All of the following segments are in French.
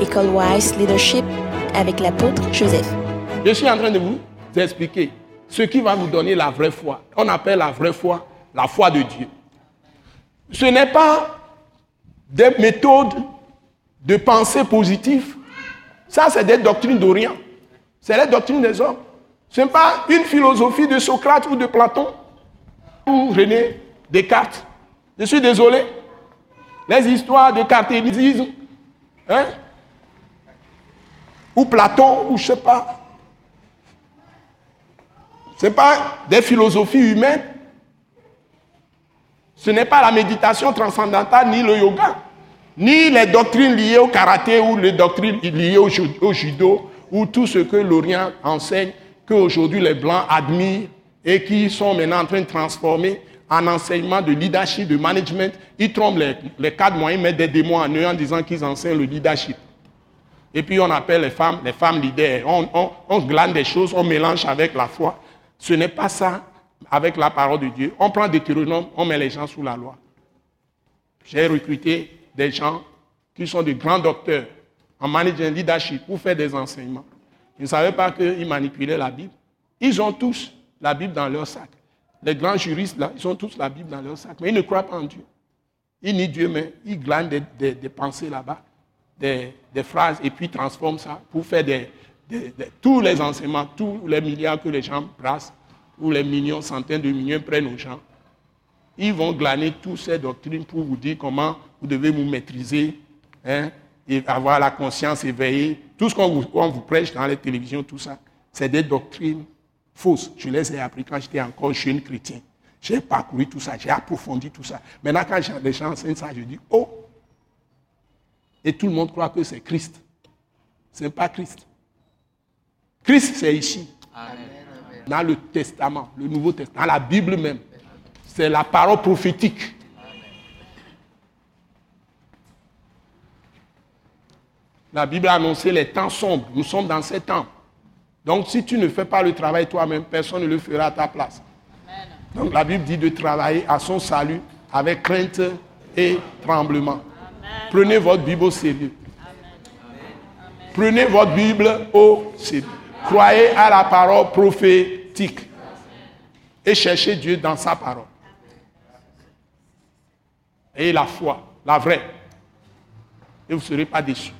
École Wise Leadership avec l'apôtre Joseph. Je suis en train de vous expliquer ce qui va vous donner la vraie foi. On appelle la vraie foi la foi de Dieu. Ce n'est pas des méthodes de pensée positive. Ça, c'est des doctrines d'Orient. C'est les doctrines des hommes. Ce n'est pas une philosophie de Socrate ou de Platon ou René Descartes. Je suis désolé. Les histoires de cartélisme, hein, ou Platon, ou je ne sais pas. Ce n'est pas des philosophies humaines. Ce n'est pas la méditation transcendantale ni le yoga, ni les doctrines liées au karaté ou les doctrines liées au, judo ou tout ce que l'Orient enseigne, qu'aujourd'hui les Blancs admirent et qui sont maintenant en train de transformer en enseignement de leadership, de management. Ils trompent les, les cadres moyens, mettent des démons en eux en disant qu'ils enseignent le leadership. Et puis on appelle les femmes les femmes leaders. On, on glane des choses, on mélange avec la foi. Ce n'est pas ça avec la parole de Dieu. On prend des Deutéronome, on met les gens sous la loi. J'ai recruté des gens qui sont de grands docteurs en management leadership pour faire des enseignements. Ils ne savaient pas qu'ils manipulaient la Bible. Ils ont tous la Bible dans leur sac. Les grands juristes, là, ils ont tous la Bible dans leur sac. Mais ils ne croient pas en Dieu. Ils nient Dieu, mais ils glanent des, pensées là-bas, des, phrases, et puis transforment ça pour faire tous les enseignements, tous les milliards que les gens brassent où les millions, centaines de millions prennent aux gens, ils vont glaner toutes ces doctrines pour vous dire comment vous devez vous maîtriser hein, et avoir la conscience éveillée. Tout ce qu'on vous, vous, prêche dans les télévisions, tout ça, c'est des doctrines fausses. Je les ai appris quand j'étais encore jeune chrétien. J'ai parcouru tout ça, j'ai approfondi tout ça. Maintenant, quand les gens enseignent ça, je dis, oh! Et tout le monde croit que c'est Christ. Ce n'est pas Christ. Christ, c'est ici. Amen dans le Testament, le Nouveau Testament, dans la Bible même. C'est la parole prophétique. La Bible a annoncé les temps sombres. Nous sommes dans ces temps. Donc si tu ne fais pas le travail toi-même, personne ne le fera à ta place. Donc la Bible dit de travailler à son salut avec crainte et tremblement. Prenez votre Bible au sérieux. Prenez votre Bible au sérieux. Croyez à la parole prophétique et cherchez Dieu dans sa parole. Et la foi, la vraie. Et vous ne serez pas déçus.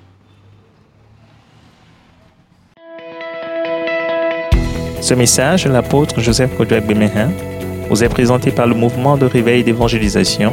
Ce message de l'apôtre Joseph Kodouak Bemehin vous est présenté par le mouvement de réveil d'évangélisation,